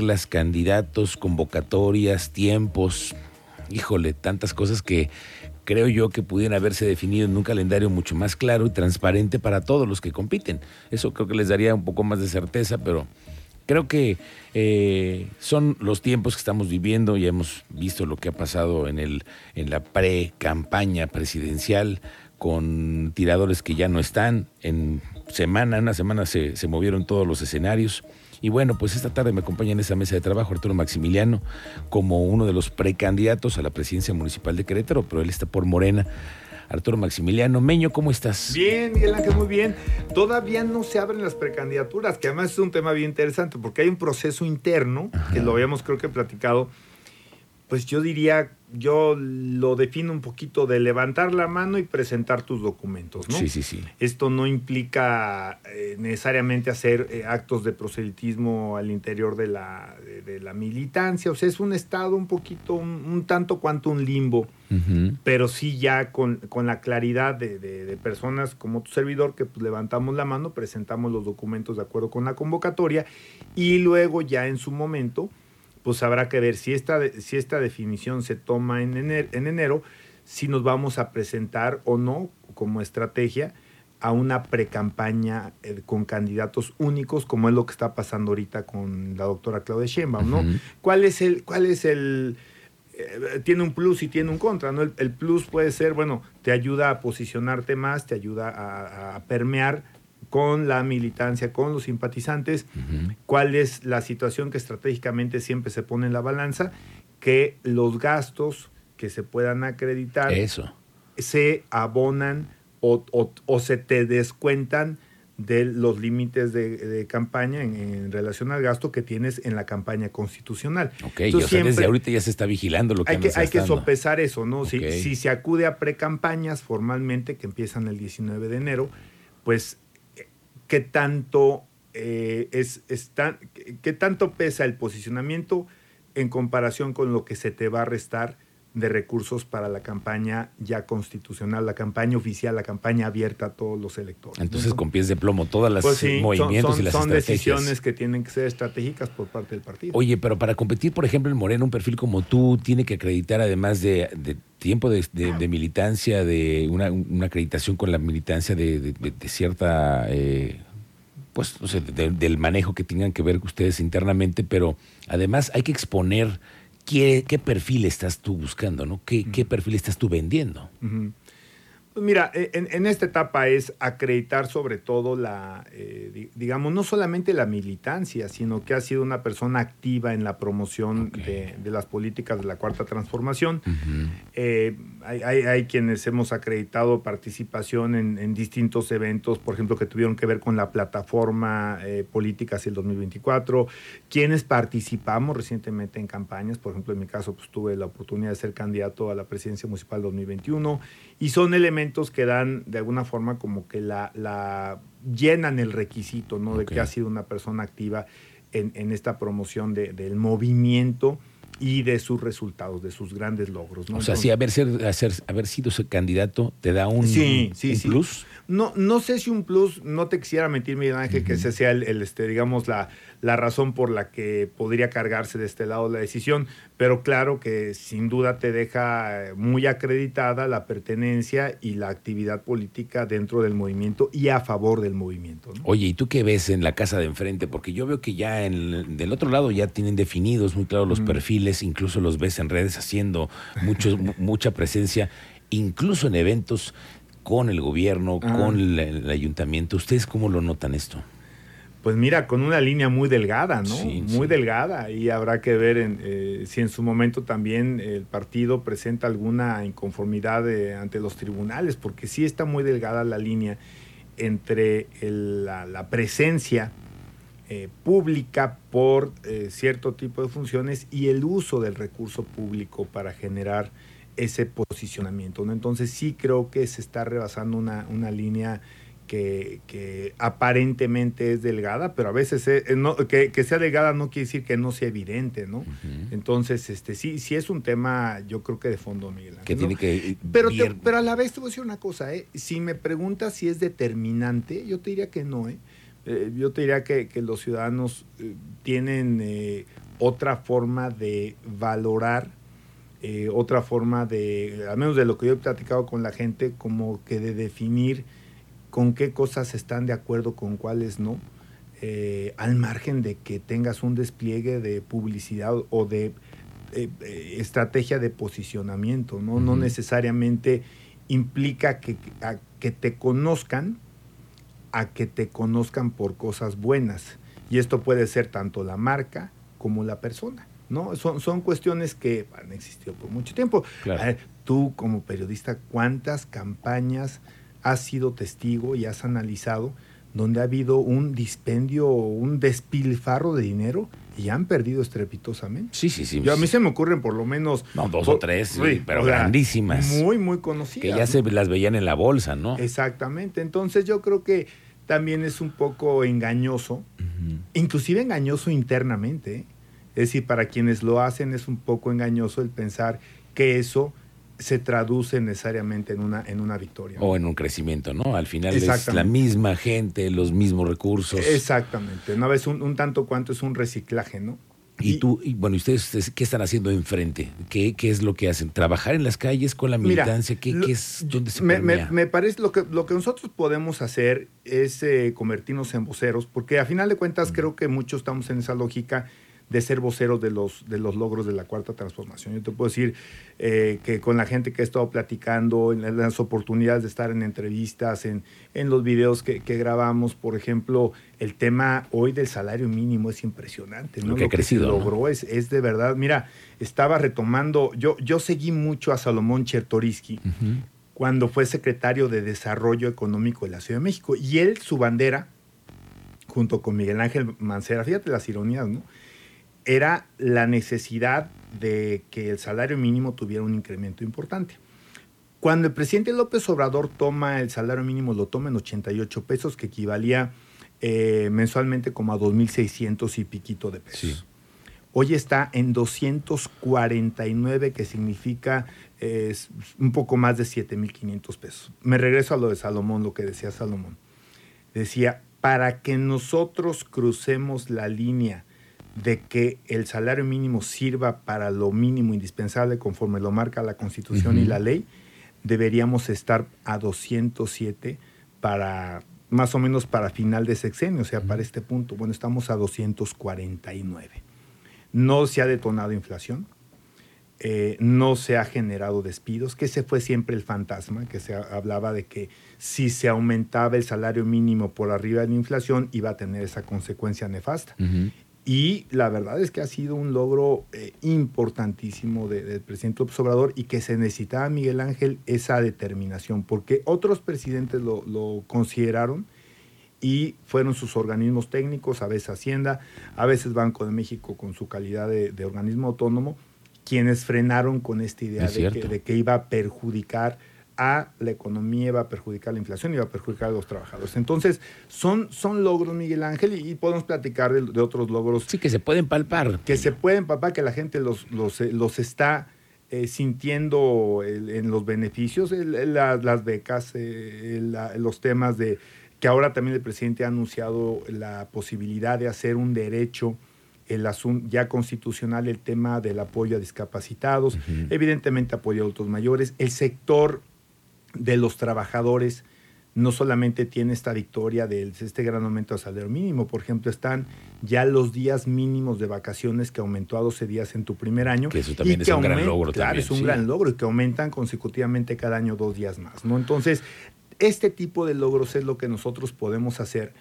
reglas, candidatos, convocatorias, tiempos, híjole, tantas cosas que creo yo que pudieran haberse definido en un calendario mucho más claro y transparente para todos los que compiten. Eso creo que les daría un poco más de certeza, pero creo que eh, son los tiempos que estamos viviendo. Ya hemos visto lo que ha pasado en, el, en la pre-campaña presidencial con tiradores que ya no están. En semana, en una semana se, se movieron todos los escenarios. Y bueno, pues esta tarde me acompaña en esa mesa de trabajo Arturo Maximiliano como uno de los precandidatos a la presidencia municipal de Querétaro, pero él está por Morena. Arturo Maximiliano. Meño, ¿cómo estás? Bien, Miguel Ángel, muy bien. Todavía no se abren las precandidaturas, que además es un tema bien interesante, porque hay un proceso interno, que lo habíamos creo que platicado, pues yo diría, yo lo defino un poquito de levantar la mano y presentar tus documentos, ¿no? Sí, sí, sí. Esto no implica eh, necesariamente hacer eh, actos de proselitismo al interior de la, de, de la militancia, o sea, es un estado un poquito, un, un tanto cuanto un limbo, pero sí ya con, con la claridad de, de- de personas como tu servidor que pues, levantamos la mano, presentamos los documentos de acuerdo con la convocatoria y luego ya en su momento pues habrá que ver si esta, si esta definición se toma en enero, en enero, si nos vamos a presentar o no como estrategia a una precampaña eh, con candidatos únicos, como es lo que está pasando ahorita con la doctora Claudia Sheinbaum, ¿no? ¿Cuál es el, cuál es el, eh, tiene un plus y tiene un contra, ¿no? El, el plus puede ser, bueno, te ayuda a posicionarte más, te ayuda a, a permear con la militancia, con los simpatizantes, cuál es la situación que estratégicamente siempre se pone en la balanza, que los gastos que se puedan acreditar Eso. se abonan o, o- o se te descuentan de los límites de, de campaña en, en relación al gasto que tienes en la campaña constitucional. Ok, Entonces, o sea, desde ahorita ya se está vigilando lo que hay que, hay que sopesar eso, ¿no? Si, si se acude a precampañas formalmente, que empiezan el 19 de enero, pues, ¿qué tanto, eh, es, es tan- qué- tanto pesa el posicionamiento en comparación con lo que se te va a restar de recursos para la campaña ya constitucional, la campaña oficial, la campaña abierta a todos los electores? ¿no? Entonces, con pies de plomo, todas las Pues sí, movimientos son, y las son estrategias. decisiones que tienen que ser estratégicas por parte del partido. Oye, pero para competir, por ejemplo, en Morena, un perfil como tú tiene que acreditar, además de, de tiempo de, de- de militancia, de una, una acreditación con la militancia de, de- cierta, eh, pues, no sé, de- del manejo que tengan que ver ustedes internamente, pero además hay que exponer qué, qué perfil estás tú buscando, ¿no? ¿Qué, qué perfil estás tú vendiendo? Pues mira, eh, en, en esta etapa es acreditar sobre todo la, eh, di- digamos, no solamente la militancia, sino que ha sido una persona activa en la promoción de, de las políticas de la Cuarta Transformación. Eh, hay, hay- hay quienes hemos acreditado participación en, en distintos eventos, por ejemplo, que tuvieron que ver con la plataforma eh, política hacia el 2024, quienes participamos recientemente en campañas, por ejemplo, en mi caso, pues tuve la oportunidad de ser candidato a la presidencia municipal 2021, y son elementos que dan de alguna forma como que la, la llenan el requisito, ¿no? De que ha sido una persona activa en, en esta promoción de- del movimiento y de sus resultados, de sus grandes logros. ¿no? O sea, Entonces, sí, haber, ser, hacer, haber sido ese candidato te da un, Sí, sí, un sí. plus. No, no sé si un plus, no te quisiera mentir, Miguel Ángel, que ese sea el, el, este, digamos, la, la razón por la que podría cargarse de este lado la decisión, pero claro que sin duda te deja muy acreditada la pertenencia y la actividad política dentro del movimiento y a favor del movimiento. ¿no? Oye, ¿y tú qué ves en la casa de enfrente? Porque yo veo que ya en, del otro lado ya tienen definidos muy claros los Ujú. perfiles, incluso los ves en redes haciendo mucho, mu- mucha presencia, incluso en eventos con el gobierno, Ah. con el, el ayuntamiento. ¿Ustedes cómo lo notan esto? Pues mira, con una línea muy delgada, ¿no? Sí, muy sí. delgada. Y habrá que ver en, eh, si en su momento también el partido presenta alguna inconformidad eh, ante los tribunales, porque sí está muy delgada la línea entre el- la, la presencia eh, pública por eh, cierto tipo de funciones y el uso del recurso público para generar ese posicionamiento. ¿no? Entonces sí creo que se está rebasando una, una línea que, que aparentemente es delgada, pero a veces eh, no- que, que sea delgada no quiere decir que no sea evidente, ¿no? Entonces, este sí, sí es un tema, yo creo que de fondo, Miguel. Ángel, Que ¿no? tiene que... Pero, te- pero a la vez te voy a decir una cosa, ¿eh? Si me preguntas si es determinante, yo te diría que no, ¿eh? Eh, yo te diría que, que los ciudadanos eh, tienen eh, otra forma de valorar, eh, otra forma de, al menos de lo que yo he platicado con la gente, como que de definir con qué cosas están de acuerdo, con cuáles no, eh, al margen de que tengas un despliegue de publicidad o de eh, estrategia de posicionamiento, ¿no? No necesariamente implica que, que te conozcan, a que te conozcan por cosas buenas. Y esto puede ser tanto la marca como la persona. ¿no? Son, son cuestiones que han existido por mucho tiempo. tú como periodista, ¿cuántas campañas has sido testigo y has analizado donde ha habido un dispendio, un despilfarro de dinero y han perdido estrepitosamente. Sí, sí, sí. Yo, a mí se me ocurren por lo menos... No, dos o tres, pero grandísimas. Muy, muy conocidas. Que ya se las veían en la bolsa, ¿no? Exactamente. Entonces yo creo que también es un poco engañoso, inclusive engañoso internamente. ¿eh? Es decir, para quienes lo hacen es un poco engañoso el pensar que eso se traduce necesariamente en una, en una victoria. O en un crecimiento, ¿no? Al final es la misma gente, los mismos recursos. Exactamente. Una vez un, un tanto cuanto es un reciclaje, ¿no? Y, tú, y bueno, ustedes qué están haciendo enfrente? ¿Qué, ¿Qué es lo que hacen? ¿Trabajar en las calles con la militancia? ¿Qué, es dónde se me, me, parece lo que, lo que nosotros podemos hacer es eh, convertirnos en voceros, porque a final de cuentas creo que muchos estamos en esa lógica de ser voceros de los, de los logros de la cuarta transformación. Yo te puedo decir eh, que con la gente que he estado platicando, en las oportunidades de estar en entrevistas, en, en los videos que, grabamos, por ejemplo, el tema hoy del salario mínimo es impresionante. Lo que ha crecido. se logró es, es, de verdad. Mira, estaba retomando, yo, yo seguí mucho a Salomón Chertoriski. cuando fue secretario de Desarrollo Económico de la Ciudad de México. Y él, su bandera, junto con Miguel Ángel Mancera, fíjate las ironías, ¿no? Era la necesidad de que el salario mínimo tuviera un incremento importante. Cuando el presidente López Obrador toma el salario mínimo, lo toma en 88 pesos, que equivalía eh, mensualmente como a 2.600 y piquito de pesos. Hoy está en 249, que significa un poco más de 7.500 pesos. Me regreso a lo de Salomón, lo que decía Salomón. Decía, para que nosotros crucemos la línea de que el salario mínimo sirva para lo mínimo indispensable conforme lo marca la Constitución y la ley, deberíamos estar a 207 para más o menos para final de sexenio, o sea, para este punto. Bueno, estamos a 249. No se ha detonado inflación, eh, no se ha generado despidos, que ese fue siempre el fantasma, que se hablaba de que si se aumentaba el salario mínimo por arriba de la inflación iba a tener esa consecuencia nefasta. Y la verdad es que ha sido un logro eh, importantísimo del presidente López Obrador y que se necesitaba, Miguel Ángel, esa determinación, porque otros presidentes lo, consideraron y fueron sus organismos técnicos, a veces Hacienda, a veces Banco de México con su calidad de, organismo autónomo, quienes frenaron con esta idea de que, iba a perjudicar a la economía, va a perjudicar la inflación y va a perjudicar a los trabajadores. Entonces, son, son logros, Miguel Ángel, y, podemos platicar de, otros logros. Sí, que se pueden palpar. Que se pueden palpar, que la gente los, los, eh, los está eh, sintiendo en los beneficios, las becas, eh, los temas de que ahora también el presidente ha anunciado la posibilidad de hacer un derecho el asunto ya constitucional, el tema del apoyo a discapacitados, evidentemente apoyo a adultos mayores, el sector de los trabajadores no solamente tiene esta victoria de este gran aumento del salario mínimo, por ejemplo, están ya los días mínimos de vacaciones que aumentó a 12 días en tu primer año. Que eso también es un gran logro. Claro, es un gran logro y que aumentan consecutivamente cada año dos días más. ¿no? Entonces, este tipo de logros es lo que nosotros podemos hacer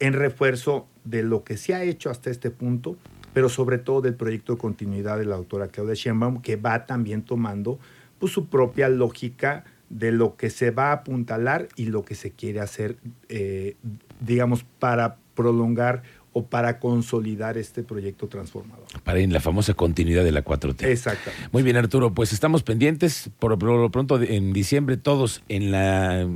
en refuerzo de lo que se ha hecho hasta este punto, pero sobre todo del proyecto de continuidad de la doctora Claudia Sheinbaum, que va también tomando pues, su propia lógica de lo que se va a apuntalar y lo que se quiere hacer, eh, digamos, para prolongar o para consolidar este proyecto transformador. Para en la famosa continuidad de la 4T. Exacto. Muy bien, Arturo, pues estamos pendientes, por, lo pronto en diciembre todos en la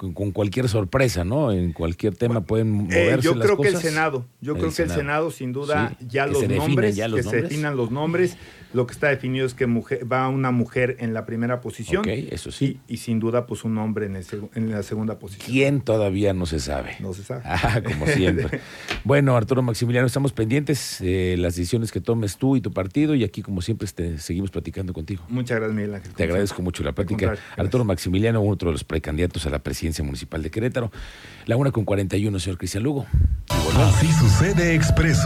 con, cualquier sorpresa, ¿no? En cualquier tema pueden moverse Eh, yo las creo que el. Senado, yo El creo que el Senado sin duda Sí, ya los nombres, ya los que se definan los nombres, lo que está definido es que mujer, va una mujer en la primera posición Ok, eso sí. y, y sin duda pues un hombre en, el en la segunda posición. ¿Quién todavía no se sabe? No se sabe. Ah, como siempre. bueno, Arturo Maximiliano, estamos pendientes de las decisiones que tomes tú y tu partido y aquí, como siempre, te seguimos platicando contigo. Muchas gracias, Miguel Ángel. Te agradezco mucho la plática. Arturo Maximiliano, otro de los precandidatos a la presidencia municipal de Querétaro. La una con 41, señor Cristian Lugo. Así sucede expreso.